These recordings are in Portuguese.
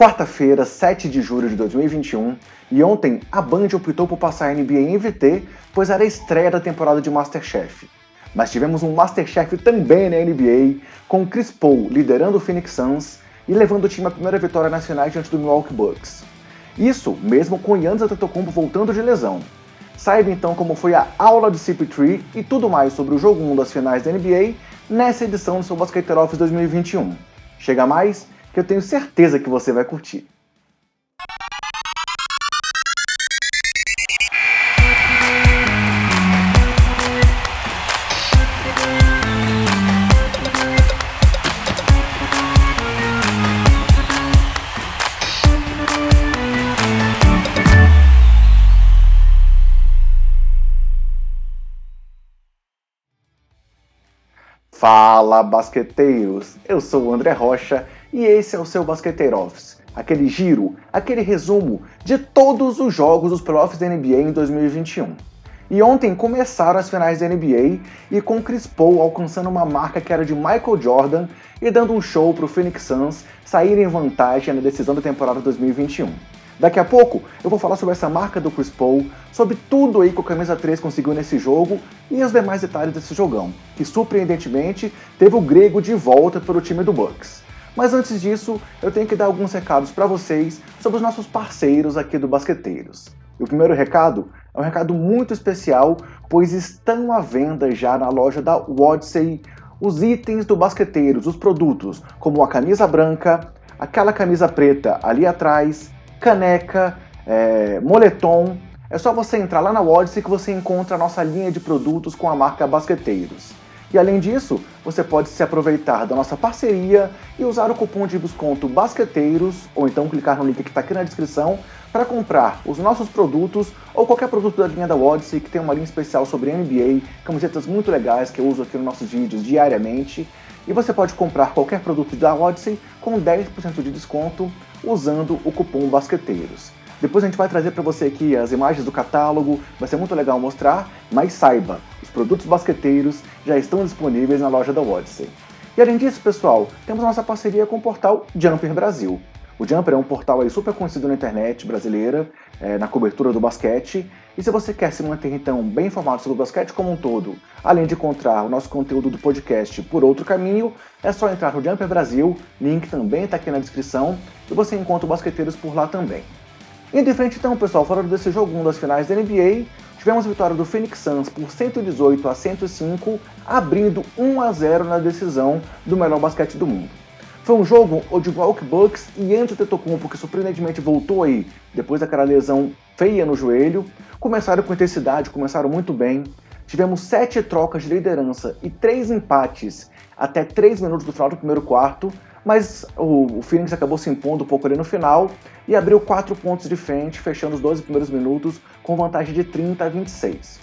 Quarta-feira, 7 de julho de 2021, e ontem a Band optou por passar a NBA em VT, pois era a estreia da temporada de Masterchef. Mas tivemos um Masterchef também na NBA, com Chris Paul liderando o Phoenix Suns e levando o time à primeira vitória nacional diante do Milwaukee Bucks. Isso mesmo com Giannis Antetokounmpo voltando de lesão. Saiba então como foi a aula de CP3 e tudo mais sobre o jogo 1 das finais da NBA nessa edição do seu Basqueteiro Office 2021. Chega mais que eu tenho certeza que você vai curtir. Fala basqueteiros! Eu sou o André Rocha e esse é o seu Basqueteiro Office, aquele giro, aquele resumo de todos os jogos dos playoffs da NBA em 2021. E ontem começaram as finais da NBA e com Chris Paul alcançando uma marca que era de Michael Jordan e dando um show para o Phoenix Suns sair em vantagem na decisão da temporada 2021. Daqui a pouco eu vou falar sobre essa marca do Chris Paul, sobre tudo aí que o Camisa 3 conseguiu nesse jogo e os demais detalhes desse jogão, que surpreendentemente teve o grego de volta para o time do Bucks. Mas antes disso, eu tenho que dar alguns recados para vocês sobre os nossos parceiros aqui do Basqueteiros. E o primeiro recado é um recado muito especial, pois estão à venda já na loja da Wodsey os itens do Basqueteiros, os produtos, como a camisa branca, aquela camisa preta ali atrás, caneca, é, moletom. É só você entrar lá na Wodsey que você encontra a nossa linha de produtos com a marca Basqueteiros. E além disso, você pode se aproveitar da nossa parceria e usar o cupom de desconto Basqueteiros, ou então clicar no link que está aqui na descrição, para comprar os nossos produtos ou qualquer produto da linha da Odyssey, que tem uma linha especial sobre NBA, camisetas muito legais que eu uso aqui nos nossos vídeos diariamente. E você pode comprar qualquer produto da Odyssey com 10% de desconto usando o cupom Basqueteiros. Depois a gente vai trazer para você aqui as imagens do catálogo, vai ser muito legal mostrar, mas saiba, os produtos basqueteiros já estão disponíveis na loja da Odyssey. E além disso, pessoal, temos nossa parceria com o portal Jumper Brasil. O Jumper é um portal aí super conhecido na internet brasileira, é, na cobertura do basquete. E se você quer se manter então bem informado sobre o basquete como um todo, além de encontrar o nosso conteúdo do podcast por outro caminho, é só entrar no Jumper Brasil, link também está aqui na descrição, e você encontra o Basqueteiros por lá também. Indo em frente então, pessoal, falando desse jogo 1 das finais da NBA, tivemos a vitória do Phoenix Suns por 118 a 105, abrindo 1 a 0 na decisão do melhor basquete do mundo. Foi um jogo onde o Milwaukee Bucks e Antetokounmpo, que surpreendentemente voltou aí depois daquela lesão feia no joelho, começaram com intensidade, começaram muito bem. Tivemos sete trocas de liderança e três empates até três minutos do final do primeiro quarto, mas o, o Phoenix acabou se impondo um pouco ali no final e abriu 4 pontos de frente, fechando os 12 primeiros minutos com vantagem de 30 a 26.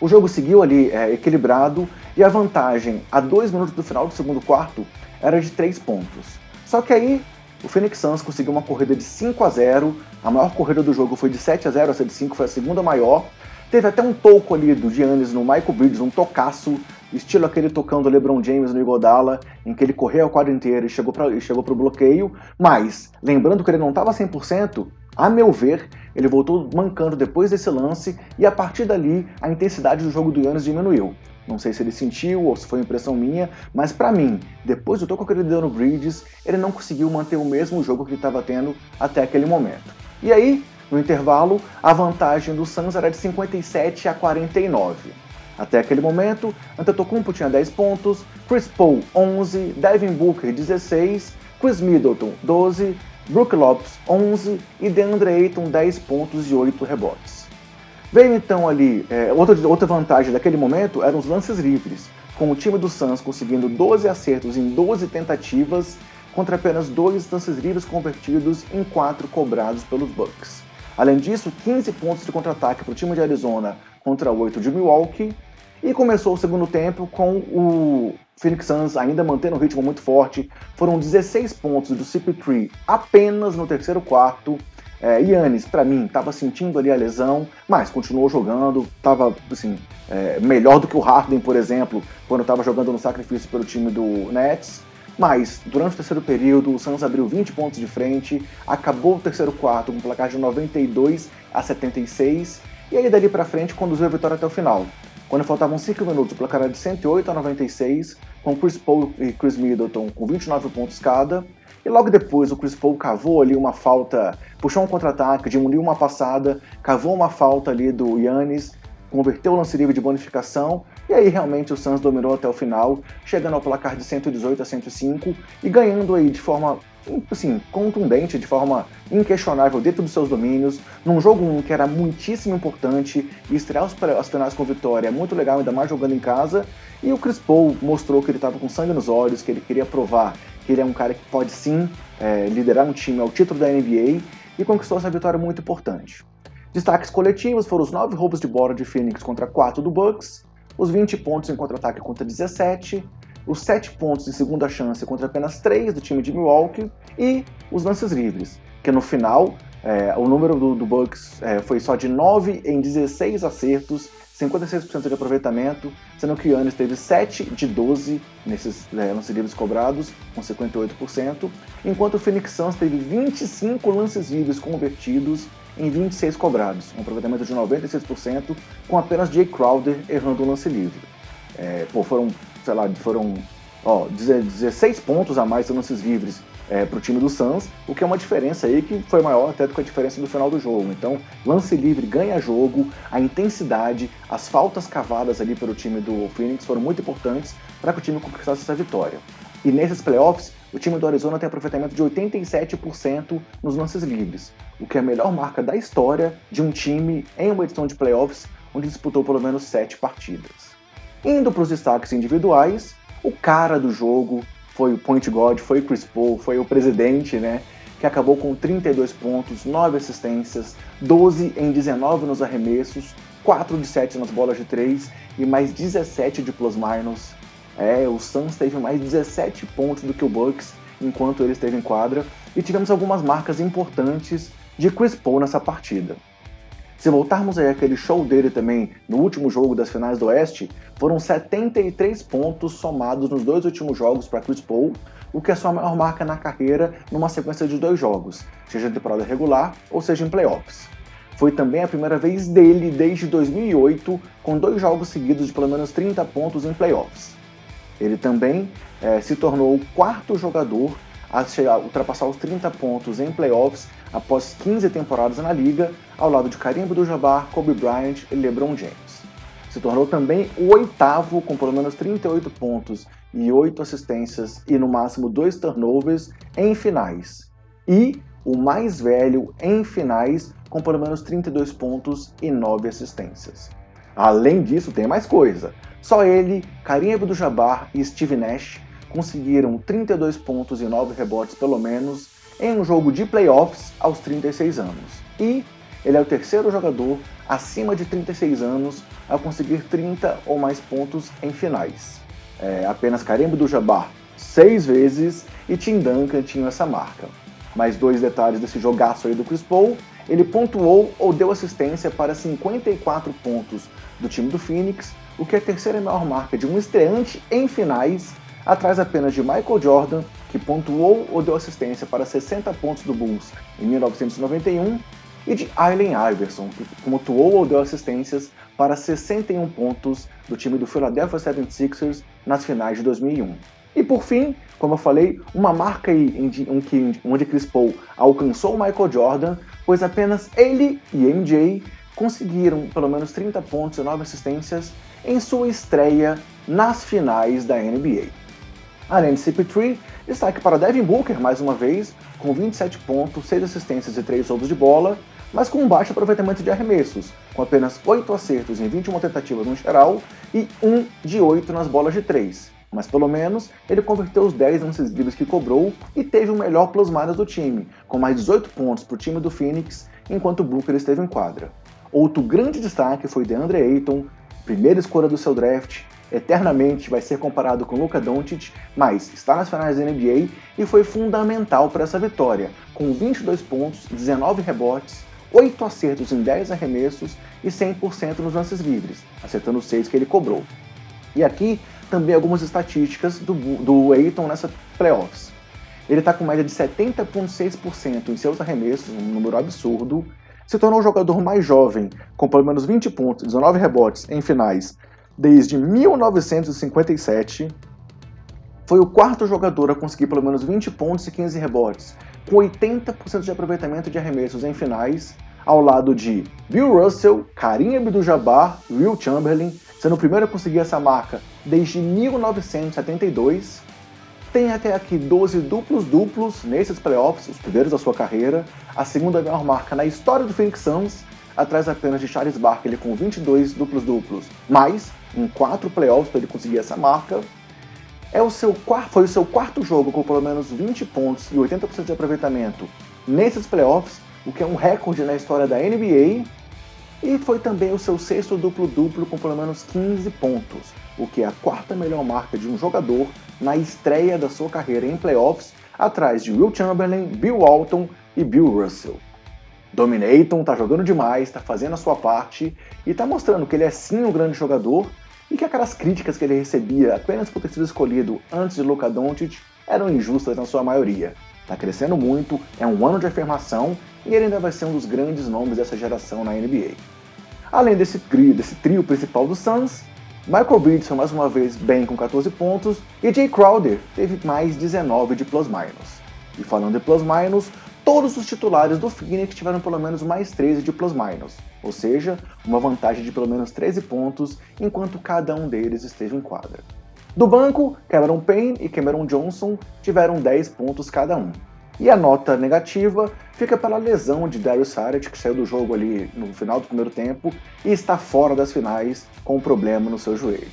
O jogo seguiu ali é, equilibrado e a vantagem a 2 minutos do final do segundo quarto era de 3 pontos. Só que aí o Phoenix Suns conseguiu uma corrida de 5 a 0, a maior corrida do jogo foi de 7 a 0, essa de 5 foi a segunda maior. Teve até um toco ali do Giannis no Michael Bridges, um tocaço estilo aquele tocando LeBron James no Igodala, em que ele correu a quadra inteira e chegou para o bloqueio, mas, lembrando que ele não estava 100%, a meu ver, ele voltou mancando depois desse lance e a partir dali a intensidade do jogo do Yannis diminuiu. Não sei se ele sentiu ou se foi impressão minha, mas para mim, depois do toco que ele deu no Bridges, ele não conseguiu manter o mesmo jogo que ele estava tendo até aquele momento. E aí, no intervalo, a vantagem do Suns era de 57 a 49. Até aquele momento, Antetokounmpo tinha 10 pontos, Chris Paul 11, Devin Booker 16, Chris Middleton 12, Brook Lopes 11 e DeAndre Ayton 10 pontos e 8 rebotes. Veio então ali, é, outra, outra vantagem daquele momento eram os lances livres, com o time do Suns conseguindo 12 acertos em 12 tentativas, contra apenas dois lances livres convertidos em 4 cobrados pelos Bucks. Além disso, 15 pontos de contra-ataque para o time de Arizona contra 8 de Milwaukee. E começou o segundo tempo com o Phoenix Suns ainda mantendo um ritmo muito forte. Foram 16 pontos do CP3 apenas no terceiro quarto. É, Yannis, para mim, estava sentindo ali a lesão, mas continuou jogando, estava assim, é, melhor do que o Harden, por exemplo, quando estava jogando no sacrifício pelo time do Nets. Mas, durante o terceiro período, o Suns abriu 20 pontos de frente, acabou o terceiro quarto com um placar de 92 a 76, e aí dali para frente conduziu a vitória até o final. Quando faltavam 5 minutos, o placar era de 108 a 96, com Chris Paul e Chris Middleton com 29 pontos cada. E logo depois o Chris Paul cavou ali uma falta, puxou um contra-ataque, diminuiu uma passada, cavou uma falta ali do Yannis, converteu o lance livre de bonificação, e aí realmente o Suns dominou até o final, chegando ao placar de 118 a 105 e ganhando aí de forma assim, contundente, de forma inquestionável dentro dos seus domínios, num jogo 1 que era muitíssimo importante, e estrear as finais com vitória é muito legal, ainda mais jogando em casa, e o Chris Paul mostrou que ele estava com sangue nos olhos, que ele queria provar que ele é um cara que pode sim é, liderar um time ao título da NBA, e conquistou essa vitória muito importante. Destaques coletivos foram os 9 roubos de bola de Phoenix contra 4 do Bucks, os 20 pontos em contra-ataque contra 17, os 7 pontos de segunda chance contra apenas 3 do time de Milwaukee e os lances livres, que no final é, o número do, do Bucks é, foi só de 9 em 16 acertos, 56% de aproveitamento, sendo que o Yannis teve 7 de 12 nesses é, lances livres cobrados, com 58%, enquanto o Phoenix Suns teve 25 lances livres convertidos em 26 cobrados, um aproveitamento de 96%, com apenas Jay Crowder errando o lance livre. É, pô, foram sei lá, foram ó, 16 pontos a mais em lances livres é, para o time do Suns, o que é uma diferença aí que foi maior até do que a diferença do final do jogo. Então, lance livre ganha jogo, a intensidade, as faltas cavadas ali pelo time do Phoenix foram muito importantes para que o time conquistasse essa vitória. E nesses playoffs, o time do Arizona tem aproveitamento de 87% nos lances livres, o que é a melhor marca da história de um time em uma edição de playoffs onde disputou pelo menos 7 partidas. Indo para os destaques individuais, o cara do jogo foi o point guard, foi o Chris Paul, foi o presidente, né? Que acabou com 32 pontos, 9 assistências, 12 em 19 nos arremessos, 4 de 7 nas bolas de 3 e mais 17 de plus-minus. É, o Suns teve mais 17 pontos do que o Bucks enquanto ele esteve em quadra e tivemos algumas marcas importantes de Chris Paul nessa partida. Se voltarmos aí aquele show dele também no último jogo das finais do Oeste, foram 73 pontos somados nos dois últimos jogos para Chris Paul, o que é sua maior marca na carreira numa sequência de dois jogos, seja em temporada regular ou seja em playoffs. Foi também a primeira vez dele desde 2008 com dois jogos seguidos de pelo menos 30 pontos em playoffs. Ele também é, se tornou o quarto jogador a chegar, ultrapassar os 30 pontos em playoffs após 15 temporadas na liga, ao lado de Karim Abdul-Jabbar, Kobe Bryant e LeBron James. Se tornou também o oitavo com pelo menos 38 pontos e 8 assistências e no máximo 2 turnovers em finais. E o mais velho em finais com pelo menos 32 pontos e 9 assistências. Além disso, tem mais coisa. Só ele, Karim Abdul-Jabbar e Steve Nash conseguiram 32 pontos e 9 rebotes pelo menos em um jogo de playoffs aos 36 anos. E ele é o terceiro jogador acima de 36 anos a conseguir 30 ou mais pontos em finais. É, apenas Karim do Jabbar seis vezes e Tim Duncan tinham essa marca. Mais dois detalhes desse jogaço aí do Chris Paul, ele pontuou ou deu assistência para 54 pontos do time do Phoenix, o que é a terceira maior marca de um estreante em finais atrás apenas de Michael Jordan, que pontuou ou deu assistência para 60 pontos do Bulls em 1991, e de Allen Iverson, que pontuou ou deu assistências para 61 pontos do time do Philadelphia 76ers nas finais de 2001. E por fim, como eu falei, uma marca onde Chris Paul alcançou Michael Jordan, pois apenas ele e MJ conseguiram pelo menos 30 pontos e 9 assistências em sua estreia nas finais da NBA. Além de CP3, destaque para Devin Booker mais uma vez, com 27 pontos, 6 assistências e 3 roubos de bola, mas com um baixo aproveitamento de arremessos, com apenas 8 acertos em 21 tentativas no geral e 1 de 8 nas bolas de 3. Mas pelo menos ele converteu os 10 lances livres que cobrou e teve o melhor plus-minus do time, com mais 18 pontos para o time do Phoenix, enquanto Booker esteve em quadra. Outro grande destaque foi DeAndre Ayton, primeira escolha do seu draft, eternamente vai ser comparado com Luka Doncic, mas está nas finais da NBA e foi fundamental para essa vitória, com 22 pontos, 19 rebotes, 8 acertos em 10 arremessos e 100% nos lances livres, acertando os 6 que ele cobrou. E aqui também algumas estatísticas do, do Aiton nessa playoffs. Ele está com média de 70,6% em seus arremessos, um número absurdo. Se tornou o jogador mais jovem, com pelo menos 20 pontos e 19 rebotes em finais desde 1957. Foi o quarto jogador a conseguir pelo menos 20 pontos e 15 rebotes, com 80% de aproveitamento de arremessos em finais, ao lado de Bill Russell, Karim Abdul-Jabbar Will Chamberlain, sendo o primeiro a conseguir essa marca desde 1972. Tem até aqui 12 duplos-duplos nesses playoffs, os primeiros da sua carreira, a segunda maior marca na história do Phoenix Suns, atrás apenas de Charles Barkley com 22 duplos-duplos, mas em quatro playoffs para ele conseguir essa marca. É o seu, foi o seu quarto jogo com pelo menos 20 pontos e 80% de aproveitamento nesses playoffs, o que é um recorde na história da NBA. E foi também o seu sexto duplo-duplo com pelo menos 15 pontos, o que é a quarta melhor marca de um jogador na estreia da sua carreira em playoffs, atrás de Will Chamberlain, Bill Walton e Bill Russell. Dominaton tá jogando demais, tá fazendo a sua parte e tá mostrando que ele é sim um grande jogador e que aquelas críticas que ele recebia apenas por ter sido escolhido antes de Luka Doncic eram injustas na sua maioria. Tá crescendo muito, é um ano de afirmação e ele ainda vai ser um dos grandes nomes dessa geração na NBA. Além desse trio, desse trio principal do Suns, Michael Bridges foi mais uma vez bem com 14 pontos e Jay Crowder teve mais 19 de plus-minus. E falando de plus-minus, todos os titulares do Phoenix tiveram pelo menos mais 13 de plus-minus, ou seja, uma vantagem de pelo menos 13 pontos enquanto cada um deles esteve em quadra. Do banco, Cameron Payne e Cameron Johnson tiveram 10 pontos cada um. E a nota negativa fica pela lesão de Darius Saric, que saiu do jogo ali no final do primeiro tempo e está fora das finais com um problema no seu joelho.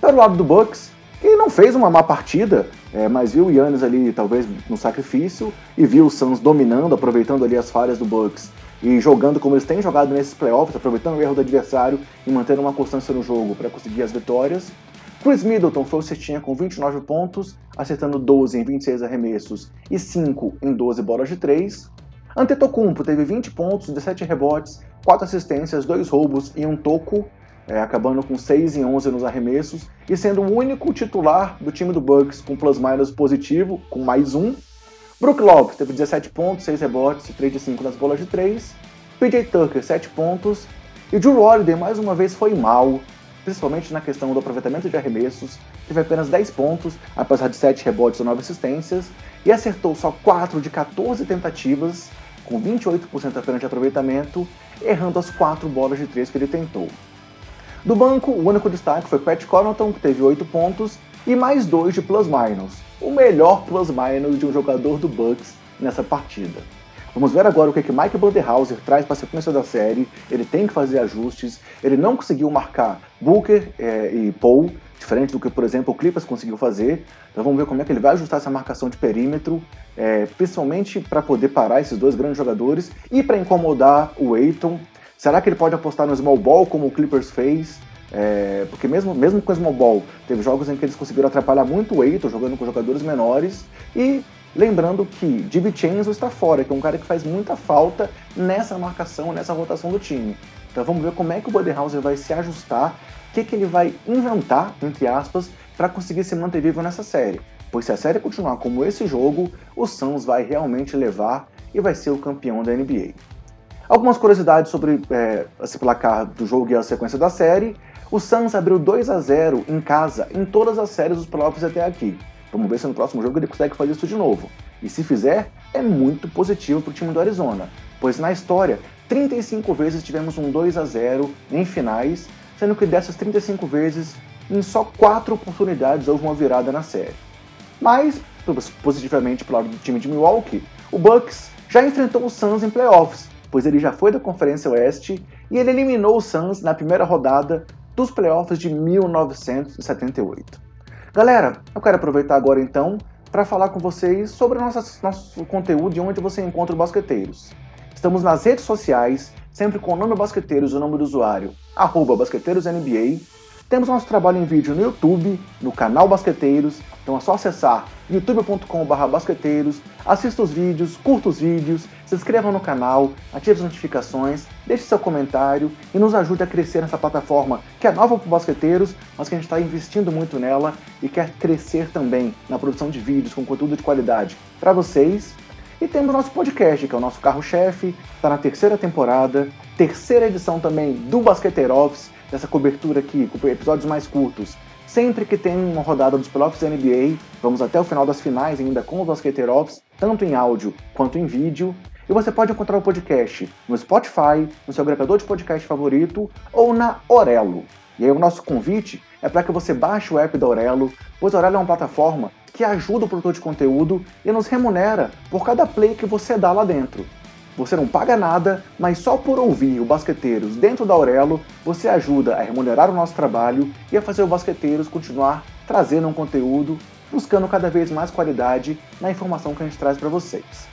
Pelo lado do Bucks, que não fez uma má partida, é, mas viu o Yannis ali talvez no sacrifício e viu o Suns dominando, aproveitando ali as falhas do Bucks e jogando como eles têm jogado nesses playoffs, aproveitando o erro do adversário e mantendo uma constância no jogo para conseguir as vitórias. Chris Middleton foi o cestinha com 29 pontos, acertando 12 em 26 arremessos e 5 em 12 bolas de 3. Antetokounmpo teve 20 pontos, 17 rebotes, 4 assistências, 2 roubos e um toco, é, acabando com 6 em 11 nos arremessos e sendo o único titular do time do Bucks com plus-minus positivo, com mais um. Brook Lopes teve 17 pontos, 6 rebotes e 3 de 5 nas bolas de 3. PJ Tucker, 7 pontos. E Drew Holiday, mais uma vez, foi mal, principalmente na questão do aproveitamento de arremessos. Teve apenas 10 pontos, apesar de 7 rebotes e 9 assistências, e acertou só 4 de 14 tentativas, com 28% apenas de aproveitamento, errando as 4 bolas de 3 que ele tentou. Do banco, o único destaque foi Pat Connaughton, que teve 8 pontos, e mais 2 de plus-minus, o melhor plus-minus de um jogador do Bucks nessa partida. Vamos ver agora o que, que Mike Budenhauser traz para a sequência da série. Ele tem que fazer ajustes. Ele não conseguiu marcar Booker é, e Paul, diferente do que, por exemplo, o Clippers conseguiu fazer. Então vamos ver como é que ele vai ajustar essa marcação de perímetro, é, principalmente para poder parar esses dois grandes jogadores e para incomodar o Aiton. Será que ele pode apostar no small ball como o Clippers fez? É, porque mesmo, mesmo com o small ball, teve jogos em que eles conseguiram atrapalhar muito o Aiton jogando com jogadores menores e Lembrando que DiVincenzo está fora, que é um cara que faz muita falta nessa marcação, nessa rotação do time. Então vamos ver como é que o Budenhauser vai se ajustar, o que, que ele vai inventar, entre aspas, para conseguir se manter vivo nessa série. Pois se a série continuar como esse jogo, o Suns vai realmente levar e vai ser o campeão da NBA. Algumas curiosidades sobre é, esse placar do jogo e a sequência da série. O Suns abriu 2 a 0 em casa em todas as séries dos playoffs até aqui. Vamos ver se no próximo jogo ele consegue fazer isso de novo. E se fizer, é muito positivo para o time do Arizona, pois na história, 35 vezes tivemos um 2 a 0 em finais, sendo que dessas 35 vezes, em só 4 oportunidades houve uma virada na série. Mas, positivamente para o lado do time de Milwaukee, o Bucks já enfrentou o Suns em playoffs, pois ele já foi da Conferência Oeste e ele eliminou o Suns na primeira rodada dos playoffs de 1978. Galera, eu quero aproveitar agora então para falar com vocês sobre nosso, nosso conteúdo e onde você encontra o Basqueteiros. Estamos nas redes sociais, sempre com o nome Basqueteiros, o nome do usuário, arroba BasqueteirosNBA. Temos nosso trabalho em vídeo no YouTube, no canal Basqueteiros, então é só acessar youtube.com.br basqueteiros, assista os vídeos, curta os vídeos, se inscreva no canal, ative as notificações, deixe seu comentário e nos ajude a crescer nessa plataforma que é nova para os basqueteiros, mas que a gente está investindo muito nela e quer crescer também na produção de vídeos com conteúdo de qualidade para vocês. E temos nosso podcast, que é o nosso carro-chefe, está na terceira temporada, terceira edição também do Basqueteiro Office, dessa cobertura aqui, com episódios mais curtos. Sempre que tem uma rodada dos playoffs da NBA, vamos até o final das finais ainda com os Basqueteiros, tanto em áudio quanto em vídeo. E você pode encontrar o podcast no Spotify, no seu agregador de podcast favorito ou na Orelo. E aí o nosso convite é para que você baixe o app da Orelo, pois a Orelo é uma plataforma que ajuda o produtor de conteúdo e nos remunera por cada play que você dá lá dentro. Você não paga nada, mas só por ouvir o Basqueteiros dentro da Aurelo, você ajuda a remunerar o nosso trabalho e a fazer o Basqueteiros continuar trazendo um conteúdo, buscando cada vez mais qualidade na informação que a gente traz para vocês.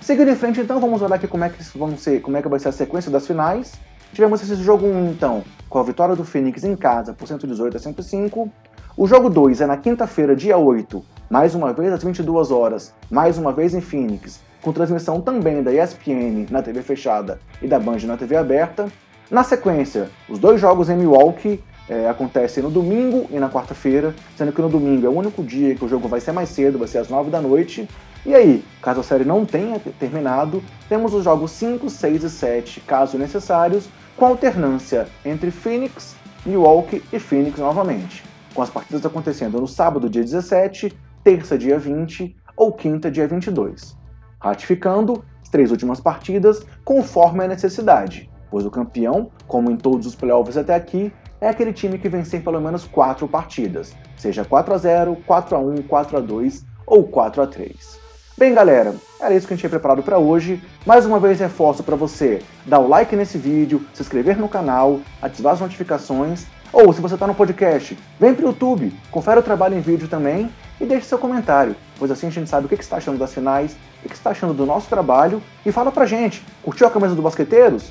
Seguindo em frente, então, vamos olhar aqui como é que vão ser, como é que vai ser a sequência das finais. Tivemos esse jogo 1, então, com a vitória do Phoenix em casa por 118 a 105. O jogo 2 é na quinta-feira, dia 8, mais uma vez às 22 horas, mais uma vez em Phoenix, com transmissão também da ESPN na TV fechada e da Band na TV aberta. Na sequência, os dois jogos em Milwaukee é, acontecem no domingo e na quarta-feira, sendo que no domingo é o único dia que o jogo vai ser mais cedo, vai ser às 9 da noite. E aí, caso a série não tenha terminado, temos os jogos 5, 6 e 7, caso necessários, com alternância entre Phoenix, Milwaukee e Phoenix novamente, com as partidas acontecendo no sábado, dia 17, terça, dia 20 ou quinta, dia 22 ratificando as três últimas partidas conforme a necessidade, pois o campeão, como em todos os playoffs até aqui, é aquele time que vencer pelo menos quatro partidas, seja 4 a 0, 4 a 1, 4 a 2 ou 4 a 3. Bem, galera, era isso que a gente tinha preparado para hoje. Mais uma vez reforço para você dar o like nesse vídeo, se inscrever no canal, ativar as notificações, ou se você está no podcast, vem para o YouTube, confere o trabalho em vídeo também e deixe seu comentário, pois assim a gente sabe o que você está achando das finais, o que você está achando do nosso trabalho e fala pra gente. Curtiu a camisa do Basqueteiros?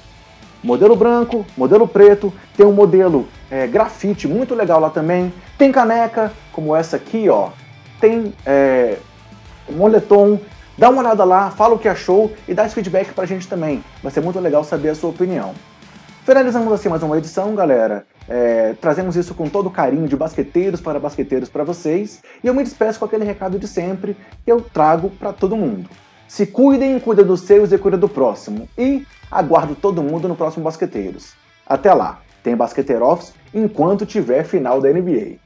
Modelo branco, modelo preto, tem um modelo é, grafite muito legal lá também. Tem caneca, como essa aqui, ó. Tem é, moletom. Dá uma olhada lá, fala o que achou e dá esse feedback pra gente também. Vai ser muito legal saber a sua opinião. Finalizamos assim mais uma edição, galera. É, trazemos isso com todo carinho de basqueteiros para basqueteiros para vocês. E eu me despeço com aquele recado de sempre que eu trago para todo mundo. Se cuidem, cuida dos seus e cuida do próximo. E aguardo todo mundo no próximo Basqueteiros. Até lá, tem Basqueteiro Office enquanto tiver final da NBA.